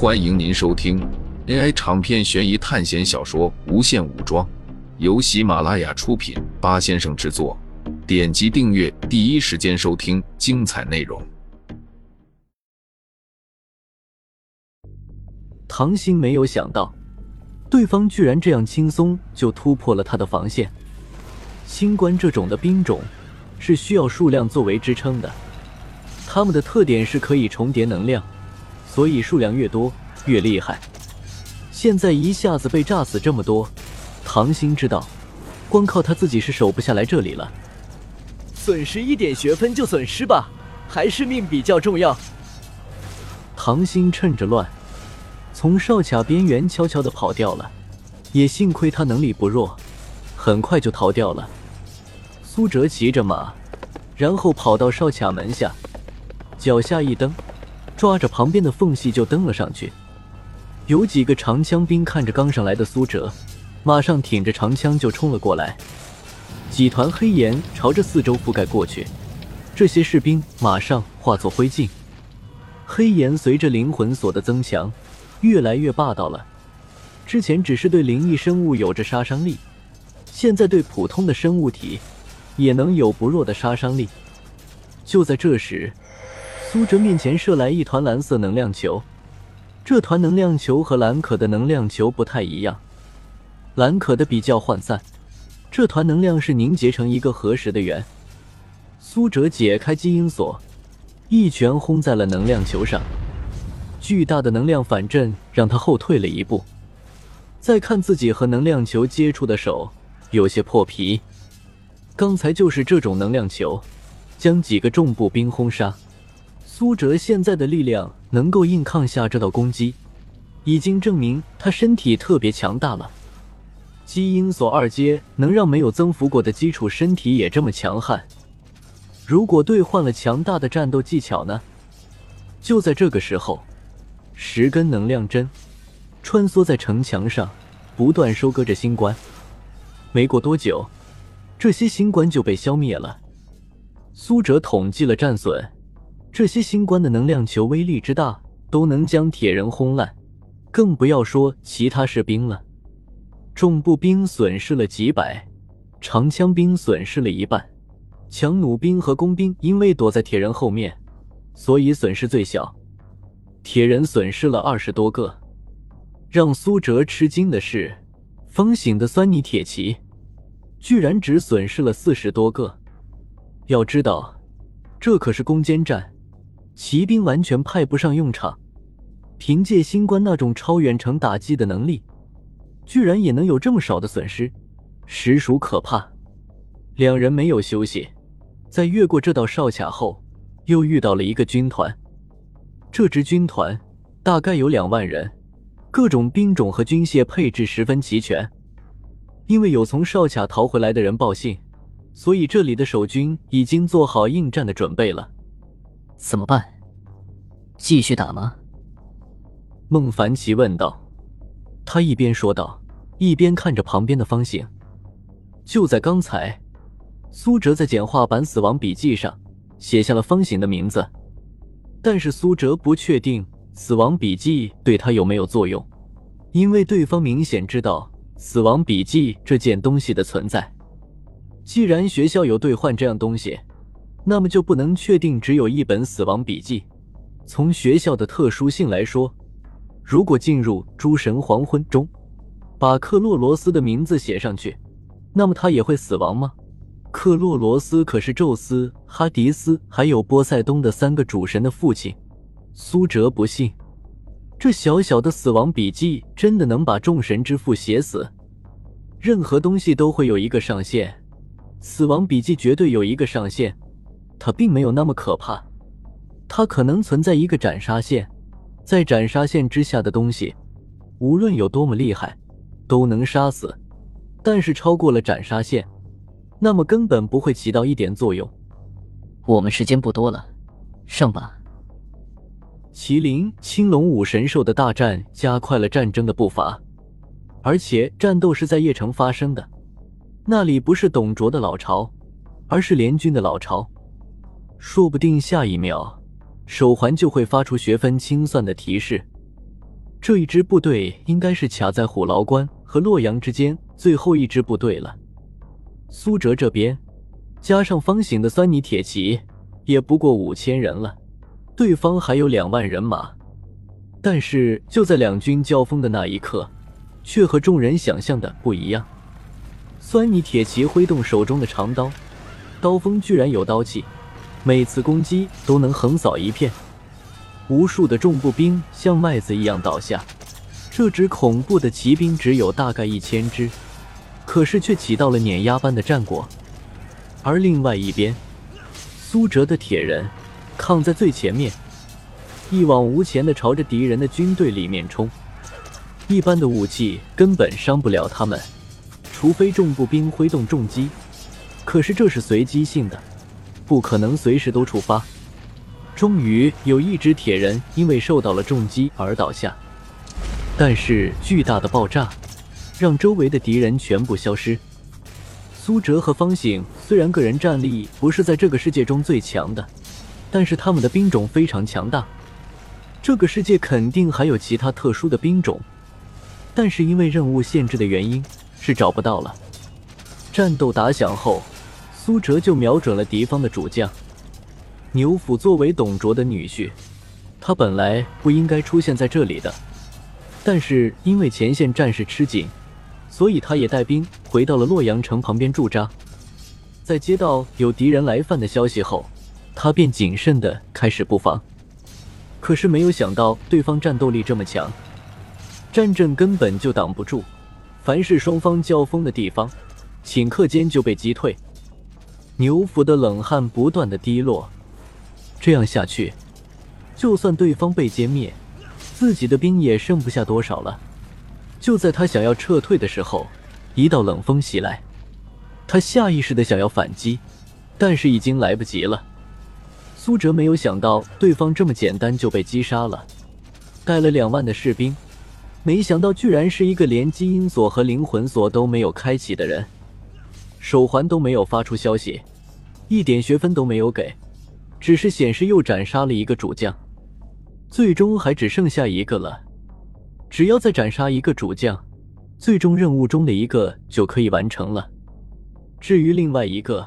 欢迎您收听 AI 长篇悬疑探险小说《无限武装》，由喜马拉雅出品，八先生制作。点击订阅，第一时间收听精彩内容。唐鑫没有想到，对方居然这样轻松就突破了他的防线。星官这种的兵种是需要数量作为支撑的，他们的特点是可以重叠能量，所以数量越多越厉害。现在一下子被炸死这么多，唐鑫知道，光靠他自己是守不下来这里了。损失一点学分就损失吧，还是命比较重要。唐鑫趁着乱，从哨卡边缘悄悄的跑掉了，也幸亏他能力不弱，很快就逃掉了。苏哲骑着马，然后跑到哨卡门下，脚下一蹬，抓着旁边的缝隙就登了上去。有几个长枪兵看着刚上来的苏哲，马上挺着长枪就冲了过来。几团黑烟朝着四周覆盖过去，这些士兵马上化作灰烬。黑岩随着灵魂锁的增强，越来越霸道了。之前只是对灵异生物有着杀伤力，现在对普通的生物体。也能有不弱的杀伤力。就在这时，苏哲面前射来一团蓝色能量球。这团能量球和蓝可的能量球不太一样，蓝可的比较涣散，这团能量是凝结成一个合实的圆。苏哲解开基因锁，一拳轰在了能量球上，巨大的能量反震让他后退了一步。再看自己和能量球接触的手，有些破皮。刚才就是这种能量球，将几个重步兵轰杀。苏哲现在的力量能够硬抗下这道攻击，已经证明他身体特别强大了。基因锁二阶能让没有增幅过的基础身体也这么强悍，如果兑换了强大的战斗技巧呢？就在这个时候，十根能量针穿梭在城墙上，不断收割着星官。没过多久。这些星官就被消灭了。苏哲统计了战损，这些星官的能量球威力之大，都能将铁人轰烂，更不要说其他士兵了。重步兵损失了几百，长枪兵损失了一半，强弩兵和工兵因为躲在铁人后面，所以损失最小。铁人损失了二十多个。让苏哲吃惊的是，风醒的酸泥铁骑。居然只损失了四十多个，要知道，这可是攻坚战，骑兵完全派不上用场。凭借星官那种超远程打击的能力，居然也能有这么少的损失，实属可怕。两人没有休息，在越过这道哨卡后，又遇到了一个军团。这支军团大概有两万人，各种兵种和军械配置十分齐全。因为有从哨卡逃回来的人报信，所以这里的守军已经做好应战的准备了。怎么办？继续打吗？孟凡奇问道。他一边说道，一边看着旁边的方醒。就在刚才，苏哲在简化版死亡笔记上写下了方醒的名字，但是苏哲不确定死亡笔记对他有没有作用，因为对方明显知道。死亡笔记这件东西的存在，既然学校有兑换这样东西，那么就不能确定只有一本死亡笔记。从学校的特殊性来说，如果进入诸神黄昏中，把克洛罗斯的名字写上去，那么他也会死亡吗？克洛罗斯可是宙斯、哈迪斯还有波塞冬的三个主神的父亲。苏哲不信。这小小的死亡笔记真的能把众神之父写死？任何东西都会有一个上限，死亡笔记绝对有一个上限。它并没有那么可怕，它可能存在一个斩杀线，在斩杀线之下的东西，无论有多么厉害，都能杀死。但是超过了斩杀线，那么根本不会起到一点作用。我们时间不多了，上吧。麒麟、青龙五神兽的大战加快了战争的步伐，而且战斗是在邺城发生的。那里不是董卓的老巢，而是联军的老巢。说不定下一秒，手环就会发出学分清算的提示。这一支部队应该是卡在虎牢关和洛阳之间最后一支部队了。苏哲这边加上方醒的酸泥铁骑，也不过五千人了，对方还有两万人马。但是就在两军交锋的那一刻，却和众人想象的不一样。酸泥铁骑挥动手中的长刀，刀锋居然有刀气，每次攻击都能横扫一片。无数的重步兵像麦子一样倒下。这支恐怖的骑兵只有大概一千只，可是却起到了碾压般的战果。而另外一边，苏哲的铁人抗在最前面，一往无前的朝着敌人的军队里面冲。一般的武器根本伤不了他们，除非重步兵挥动重击。可是这是随机性的，不可能随时都触发。终于有一只铁人因为受到了重击而倒下，但是巨大的爆炸让周围的敌人全部消失。苏哲和方醒虽然个人战力不是在这个世界中最强的，但是他们的兵种非常强大。这个世界肯定还有其他特殊的兵种，但是因为任务限制的原因是找不到了。战斗打响后，苏哲就瞄准了敌方的主将。牛辅作为董卓的女婿，他本来不应该出现在这里的，但是因为前线战事吃紧，所以他也带兵回到了洛阳城旁边驻扎。在接到有敌人来犯的消息后，他便谨慎的开始布防。可是没有想到对方战斗力这么强，战阵根本就挡不住，凡是双方交锋的地方，顷刻间就被击退。牛辅的冷汗不断的滴落。这样下去，就算对方被歼灭，自己的兵也剩不下多少了。就在他想要撤退的时候，一道冷风袭来，他下意识的想要反击，但是已经来不及了。苏哲没有想到对方这么简单就被击杀了，带了两万的士兵，没想到居然是一个连基因锁和灵魂锁都没有开启的人，手环都没有发出消息，一点学分都没有给。只是显示又斩杀了一个主将，最终还只剩下一个了。只要再斩杀一个主将，最终任务中的一个就可以完成了。至于另外一个，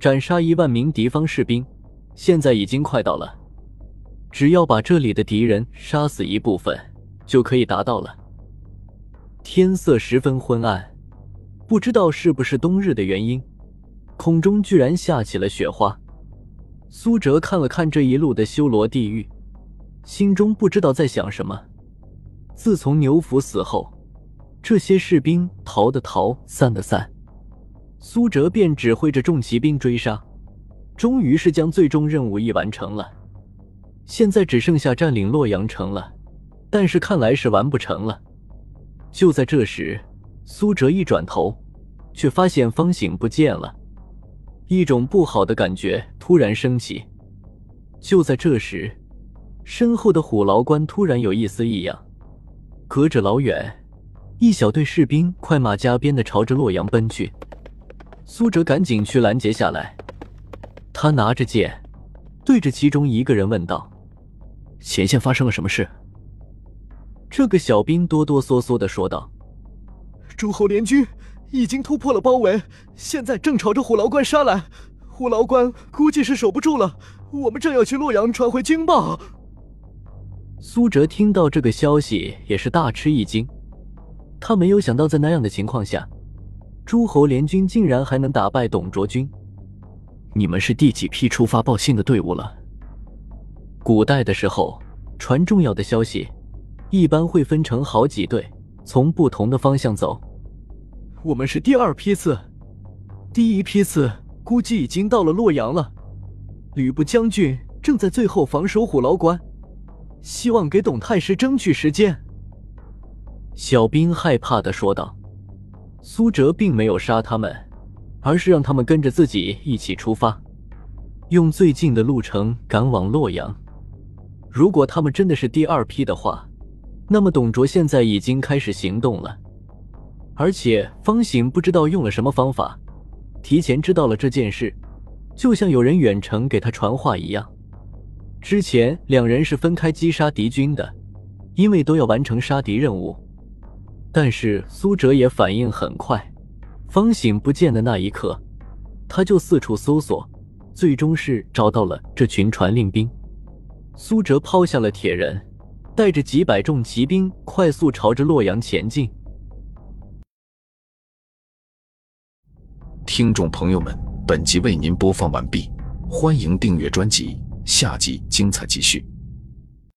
斩杀一万名敌方士兵，现在已经快到了。只要把这里的敌人杀死一部分，就可以达到了。天色十分昏暗，不知道是不是冬日的原因，空中居然下起了雪花。苏哲看了看这一路的修罗地狱，心中不知道在想什么。自从牛府死后，这些士兵逃的逃，散的散，苏哲便指挥着重骑兵追杀，终于是将最终任务一完成了。现在只剩下占领洛阳城了，但是看来是完不成了。就在这时，苏哲一转头，却发现方醒不见了。一种不好的感觉突然升起。就在这时，身后的虎牢关突然有一丝异样。隔着老远，一小队士兵快马加鞭的朝着洛阳奔去。苏哲赶紧去拦截下来。他拿着剑，对着其中一个人问道：“前线发生了什么事？”这个小兵哆哆嗦嗦的说道：“诸侯联军。”已经突破了包围，现在正朝着虎牢关杀来。虎牢关估计是守不住了，我们正要去洛阳传回军报。苏哲听到这个消息也是大吃一惊，他没有想到在那样的情况下，诸侯联军竟然还能打败董卓军。你们是第几批出发报信的队伍了？古代的时候，传重要的消息，一般会分成好几队，从不同的方向走。我们是第二批次，第一批次估计已经到了洛阳了。吕布将军正在最后防守虎牢关，希望给董太师争取时间。小兵害怕的说道。苏哲并没有杀他们，而是让他们跟着自己一起出发，用最近的路程赶往洛阳。如果他们真的是第二批的话，那么董卓现在已经开始行动了。而且方醒不知道用了什么方法，提前知道了这件事，就像有人远程给他传话一样。之前两人是分开击杀敌军的，因为都要完成杀敌任务。但是苏哲也反应很快，方醒不见的那一刻，他就四处搜索，最终是找到了这群传令兵。苏哲抛下了铁人，带着几百众骑兵快速朝着洛阳前进。听众朋友们，本集为您播放完毕，欢迎订阅专辑，下集精彩继续。